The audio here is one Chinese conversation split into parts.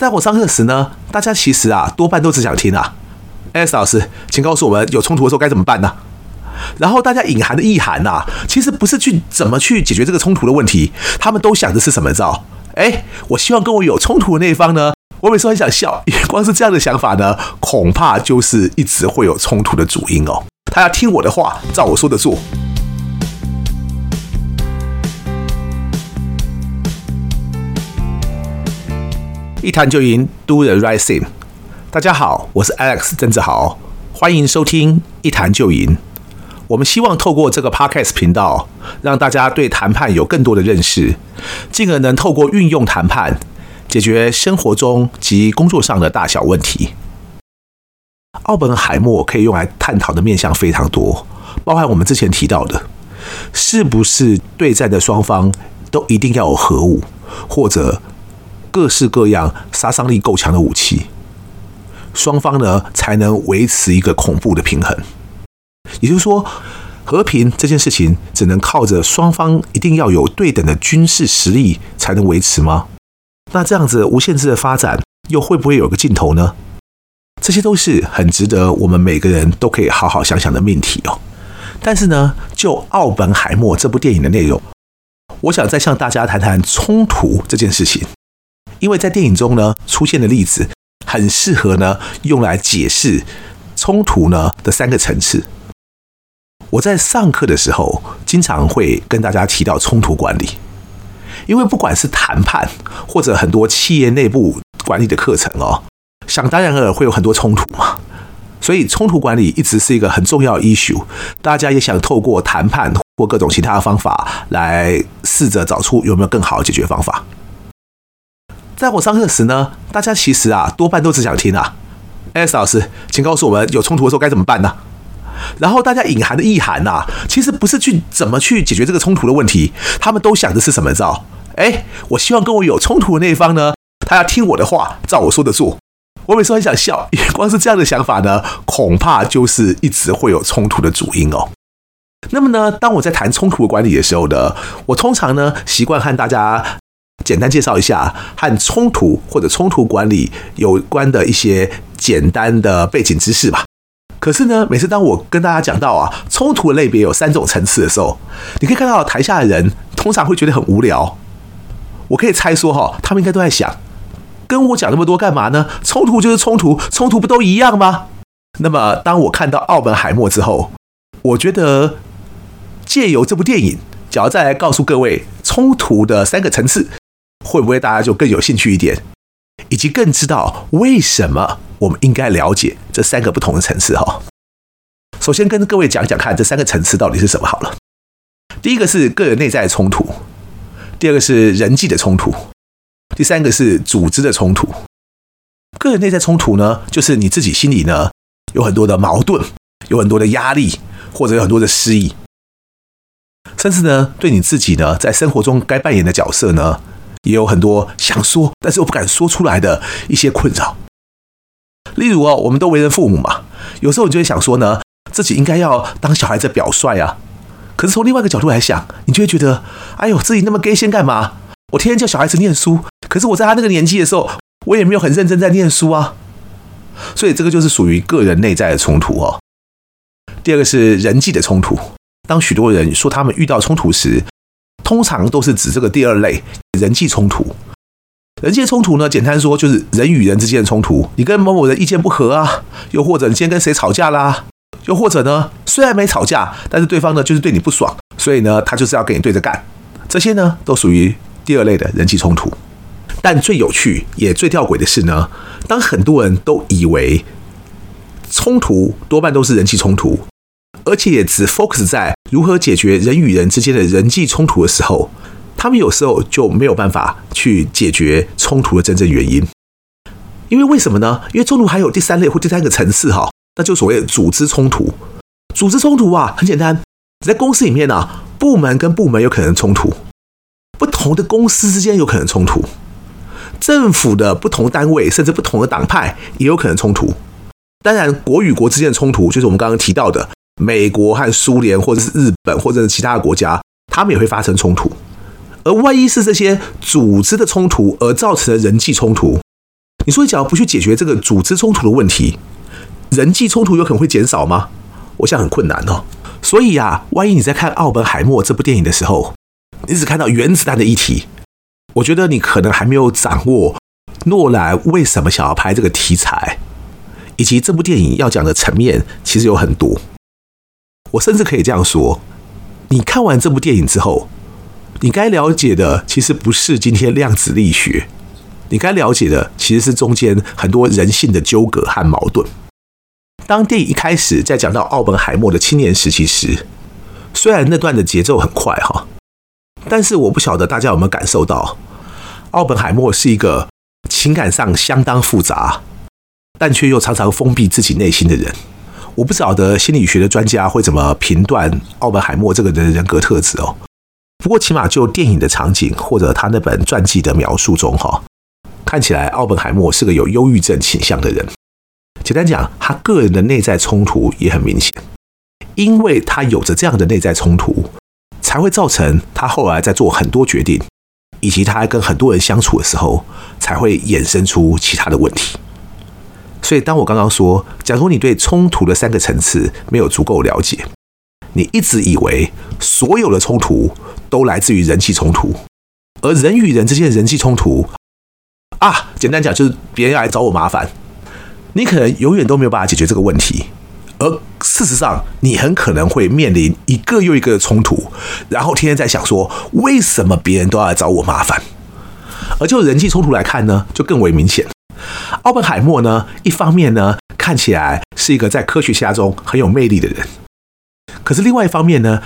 在我上课时呢，大家其实啊多半都只想听啊，S 老师，请告诉我们有冲突的时候该怎么办呢？然后大家隐含的意涵呐，其实不是去怎么去解决这个冲突的问题，他们都想的是什么招？哎，我希望跟我有冲突的那一方呢，我每次很想笑，光是这样的想法呢，恐怕就是一直会有冲突的主因哦。他要听我的话，照我说的做。一谈就赢，Do the right thing。大家好，我是 Alex 郑志豪，欢迎收听一谈就赢。我们希望透过这个 Podcast 频道，让大家对谈判有更多的认识，进而能透过运用谈判，解决生活中及工作上的大小问题。奥本海默可以用来探讨的面向非常多，包含我们之前提到的，是不是对战的双方都一定要有核武，或者各式各样杀伤力够强的武器，双方呢才能维持一个恐怖的平衡。也就是说，和平这件事情只能靠着双方一定要有对等的军事实力才能维持吗？那这样子无限制的发展又会不会有个尽头呢？这些都是很值得我们每个人都可以好好想想的命题哦。但是呢，就奥本海默这部电影的内容，我想再向大家谈谈冲突这件事情。因为在电影中呢出现的例子，很适合呢用来解释冲突呢的三个层次。我在上课的时候，经常会跟大家提到冲突管理，因为不管是谈判或者很多企业内部管理的课程哦，想当然尔会有很多冲突嘛，所以冲突管理一直是一个很重要的 issue，大家也想透过谈判或各种其他的方法来试着找出有没有更好的解决方法。在我上课时呢，大家其实啊多半都只想听啊，S 老师，请告诉我们有冲突的时候该怎么办呢？然后大家隐含的意涵呐，其实不是去怎么去解决这个冲突的问题，他们都想的是什么招？哎，我希望跟我有冲突的那一方呢，他要听我的话，照我说的做。我每次很想笑，光是这样的想法呢，恐怕就是一直会有冲突的主因哦。那么呢，当我在谈冲突管理的时候呢，我通常呢习惯和大家。简单介绍一下和冲突或者冲突管理有关的一些简单的背景知识吧。可是呢，每次当我跟大家讲到啊，冲突的类别有三种层次的时候，你可以看到台下的人通常会觉得很无聊。我可以猜说哈，他们应该都在想，跟我讲那么多干嘛呢？冲突就是冲突，冲突不都一样吗？那么当我看到奥本海默之后，我觉得借由这部电影，只要再来告诉各位冲突的三个层次。会不会大家就更有兴趣一点，以及更知道为什么我们应该了解这三个不同的层次？哈，首先跟各位讲讲看，这三个层次到底是什么好了。第一个是个人内在的冲突，第二个是人际的冲突，第三个是组织的冲突。个人内在冲突呢，就是你自己心里呢有很多的矛盾，有很多的压力，或者有很多的失意，甚至呢对你自己呢在生活中该扮演的角色呢。也有很多想说，但是又不敢说出来的一些困扰。例如哦，我们都为人父母嘛，有时候你就会想说呢，自己应该要当小孩子表率啊。可是从另外一个角度来想，你就会觉得，哎呦，自己那么 gay 先干嘛？我天天叫小孩子念书，可是我在他那个年纪的时候，我也没有很认真在念书啊。所以这个就是属于个人内在的冲突哦。第二个是人际的冲突，当许多人说他们遇到冲突时，通常都是指这个第二类人际冲突。人际冲突呢，简单说就是人与人之间的冲突。你跟某某人意见不合啊，又或者你今天跟谁吵架啦，又或者呢，虽然没吵架，但是对方呢就是对你不爽，所以呢他就是要跟你对着干。这些呢都属于第二类的人际冲突。但最有趣也最吊诡的是呢，当很多人都以为冲突多半都是人际冲突。而且也只 focus 在如何解决人与人之间的人际冲突的时候，他们有时候就没有办法去解决冲突的真正原因。因为为什么呢？因为冲突还有第三类或第三个层次哈，那就所谓组织冲突。组织冲突啊，很简单，在公司里面啊，部门跟部门有可能冲突，不同的公司之间有可能冲突，政府的不同单位甚至不同的党派也有可能冲突。当然，国与国之间的冲突，就是我们刚刚提到的。美国和苏联，或者是日本，或者是其他的国家，他们也会发生冲突。而万一是这些组织的冲突而造成的人际冲突，你说你只要不去解决这个组织冲突的问题，人际冲突有可能会减少吗？我想很困难哦。所以呀，万一你在看《奥本海默》这部电影的时候，你只看到原子弹的议题，我觉得你可能还没有掌握诺兰为什么想要拍这个题材，以及这部电影要讲的层面其实有很多。我甚至可以这样说：你看完这部电影之后，你该了解的其实不是今天量子力学，你该了解的其实是中间很多人性的纠葛和矛盾。当电影一开始在讲到奥本海默的青年时期时，虽然那段的节奏很快哈，但是我不晓得大家有没有感受到，奥本海默是一个情感上相当复杂，但却又常常封闭自己内心的人。我不晓得心理学的专家会怎么评断奥本海默这个人的人格特质哦。不过起码就电影的场景或者他那本传记的描述中哈，看起来奥本海默是个有忧郁症倾向的人。简单讲，他个人的内在冲突也很明显，因为他有着这样的内在冲突，才会造成他后来在做很多决定，以及他跟很多人相处的时候，才会衍生出其他的问题。所以，当我刚刚说，假如你对冲突的三个层次没有足够了解，你一直以为所有的冲突都来自于人际冲突，而人与人之间的人际冲突啊，简单讲就是别人要来找我麻烦。你可能永远都没有办法解决这个问题，而事实上，你很可能会面临一个又一个的冲突，然后天天在想说，为什么别人都要来找我麻烦？而就人际冲突来看呢，就更为明显。奥本海默呢，一方面呢，看起来是一个在科学家中很有魅力的人，可是另外一方面呢，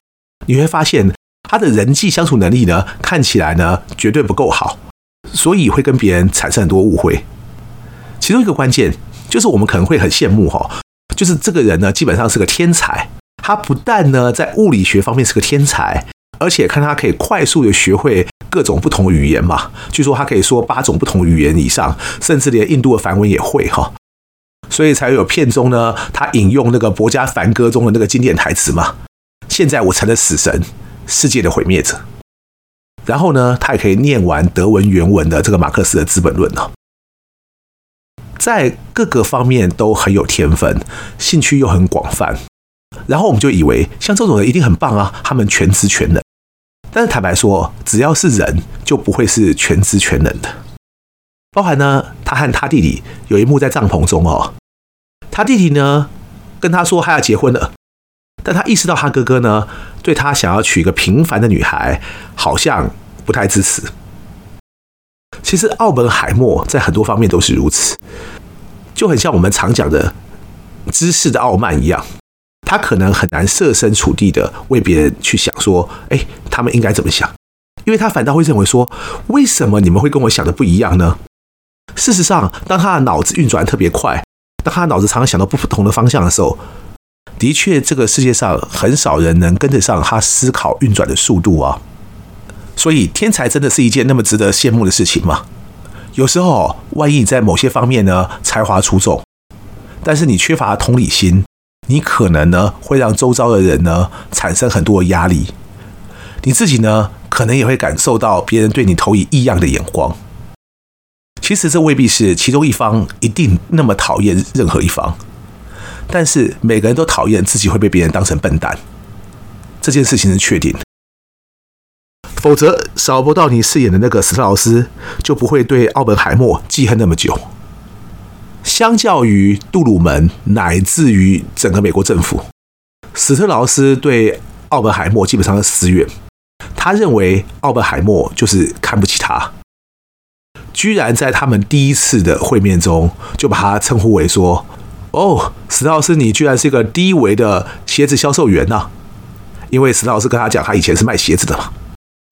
你会发现他的人际相处能力呢，看起来呢，绝对不够好，所以会跟别人产生很多误会。其中一个关键。就是我们可能会很羡慕哈，就是这个人呢，基本上是个天才。他不但呢在物理学方面是个天才，而且看他可以快速的学会各种不同语言嘛。据说他可以说八种不同语言以上，甚至连印度的梵文也会哈。所以才有片中呢，他引用那个《博家梵歌》中的那个经典台词嘛。现在我成了死神，世界的毁灭者。然后呢，他也可以念完德文原文的这个马克思的《资本论》呢。在各个方面都很有天分，兴趣又很广泛，然后我们就以为像这种人一定很棒啊，他们全知全能。但是坦白说，只要是人，就不会是全知全能的。包含呢，他和他弟弟有一幕在帐篷中哦，他弟弟呢跟他说他要结婚了，但他意识到他哥哥呢对他想要娶一个平凡的女孩，好像不太支持。其实奥本海默在很多方面都是如此，就很像我们常讲的知识的傲慢一样，他可能很难设身处地的为别人去想说，哎，他们应该怎么想？因为他反倒会认为说，为什么你们会跟我想的不一样呢？事实上，当他的脑子运转特别快，当他脑子常常想到不同的方向的时候，的确，这个世界上很少人能跟得上他思考运转的速度啊。所以，天才真的是一件那么值得羡慕的事情吗？有时候，万一你在某些方面呢才华出众，但是你缺乏同理心，你可能呢会让周遭的人呢产生很多的压力，你自己呢可能也会感受到别人对你投以异样的眼光。其实这未必是其中一方一定那么讨厌任何一方，但是每个人都讨厌自己会被别人当成笨蛋，这件事情是确定的。否则，少不到你饰演的那个史特劳斯就不会对奥本海默记恨那么久。相较于杜鲁门，乃至于整个美国政府，史特劳斯对奥本海默基本上是死远。他认为奥本海默就是看不起他，居然在他们第一次的会面中就把他称呼为说：“哦，史特劳斯，你居然是一个低维的鞋子销售员呐！”因为史特劳斯跟他讲，他以前是卖鞋子的嘛。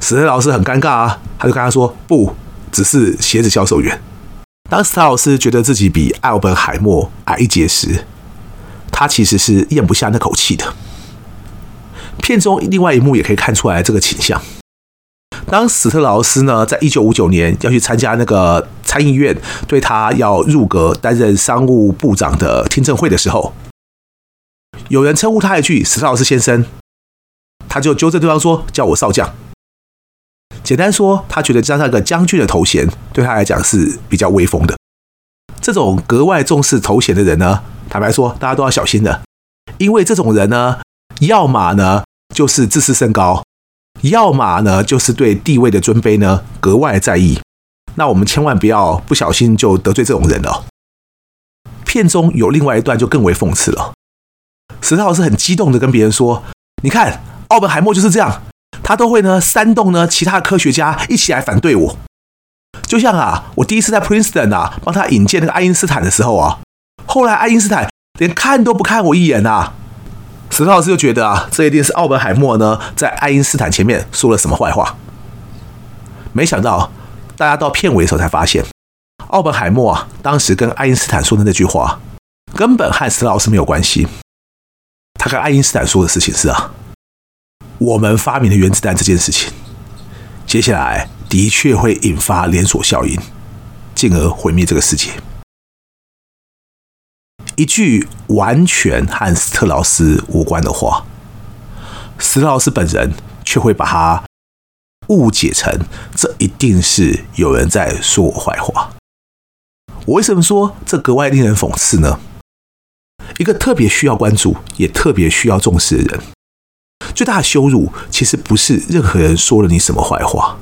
史特劳斯很尴尬啊，他就跟他说：“不，只是鞋子销售员。”当史特劳斯觉得自己比艾尔本海默矮一截时，他其实是咽不下那口气的。片中另外一幕也可以看出来这个倾向。当史特劳斯呢，在一九五九年要去参加那个参议院对他要入阁担任商务部长的听证会的时候，有人称呼他一句“史特劳斯先生”，他就纠正对方说：“叫我少将。”简单说，他觉得加上一个将军的头衔，对他来讲是比较威风的。这种格外重视头衔的人呢，坦白说，大家都要小心的，因为这种人呢，要么呢就是自视甚高，要么呢就是对地位的尊卑呢格外在意。那我们千万不要不小心就得罪这种人了。片中有另外一段就更为讽刺了，史特劳斯很激动的跟别人说：“你看，奥本海默就是这样，他都会呢煽动呢其他科学家一起来反对我。就像啊，我第一次在 Princeton 啊帮他引荐那个爱因斯坦的时候啊，后来爱因斯坦连看都不看我一眼啊。”史特劳斯就觉得啊，这一定是奥本海默呢在爱因斯坦前面说了什么坏话。没想到。大家到片尾的时候才发现，奥本海默啊，当时跟爱因斯坦说的那句话，根本和史特劳斯没有关系。他跟爱因斯坦说的事情是啊，我们发明了原子弹这件事情，接下来的确会引发连锁效应，进而毁灭这个世界。一句完全和史特劳斯无关的话，史特劳斯本人却会把它。误解成这一定是有人在说我坏话。我为什么说这格外令人讽刺呢？一个特别需要关注也特别需要重视的人，最大的羞辱其实不是任何人说了你什么坏话，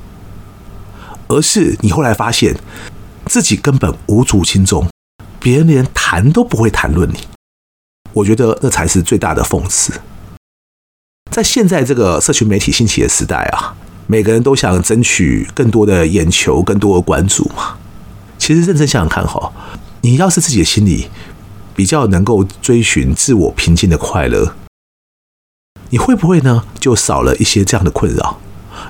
而是你后来发现自己根本无足轻重，别人连谈都不会谈论你。我觉得那才是最大的讽刺。在现在这个社群媒体兴起的时代啊。每个人都想争取更多的眼球、更多的关注嘛。其实认真想想看哈，你要是自己的心里比较能够追寻自我平静的快乐，你会不会呢就少了一些这样的困扰？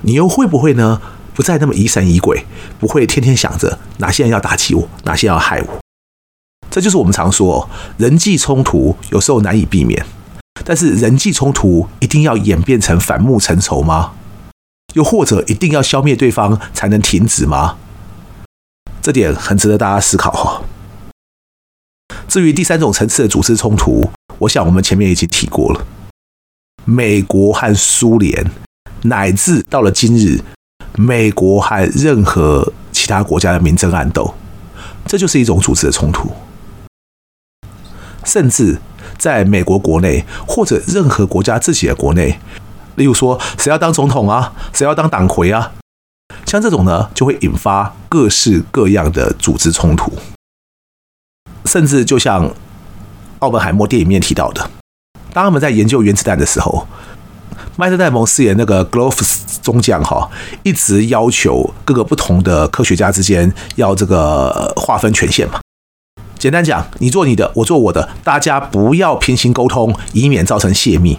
你又会不会呢不再那么疑神疑鬼，不会天天想着哪些人要打击我，哪些人要害我？这就是我们常说，人际冲突有时候难以避免，但是人际冲突一定要演变成反目成仇吗？又或者一定要消灭对方才能停止吗？这点很值得大家思考哈。至于第三种层次的组织冲突，我想我们前面已经提过了。美国和苏联，乃至到了今日，美国和任何其他国家的明争暗斗，这就是一种组织的冲突。甚至在美国国内，或者任何国家自己的国内。例如说，谁要当总统啊？谁要当党魁啊？像这种呢，就会引发各式各样的组织冲突。甚至就像奥本海默电影里面提到的，当他们在研究原子弹的时候，麦特戴蒙饰演那个 Gloves 中将哈，一直要求各个不同的科学家之间要这个划分权限嘛。简单讲，你做你的，我做我的，大家不要平行沟通，以免造成泄密。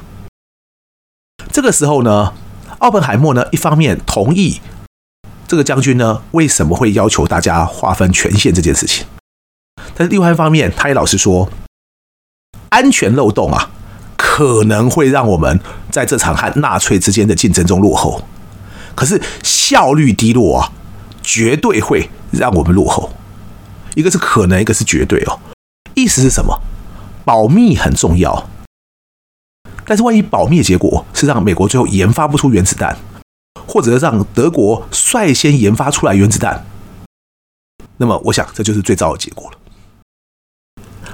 这个时候呢，奥本海默呢，一方面同意这个将军呢为什么会要求大家划分权限这件事情，但是另外一方面，他也老实说，安全漏洞啊，可能会让我们在这场和纳粹之间的竞争中落后，可是效率低落啊，绝对会让我们落后。一个是可能，一个是绝对哦。意思是什么？保密很重要。但是，万一保密的结果是让美国最后研发不出原子弹，或者让德国率先研发出来原子弹，那么我想这就是最糟的结果了。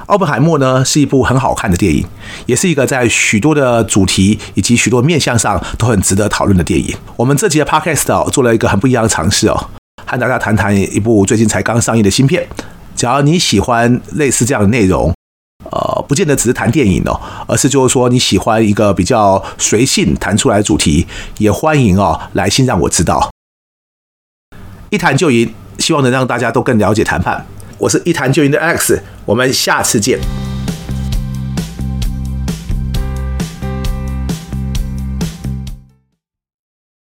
奥本海默呢是一部很好看的电影，也是一个在许多的主题以及许多面向上都很值得讨论的电影。我们这集的 Podcast 哦，做了一个很不一样的尝试哦，和大家谈谈一部最近才刚上映的新片。只要你喜欢类似这样的内容。呃，不见得只是谈电影哦，而是就是说你喜欢一个比较随性谈出来的主题，也欢迎哦来信让我知道。一谈就赢，希望能让大家都更了解谈判。我是一谈就赢的 X，我们下次见。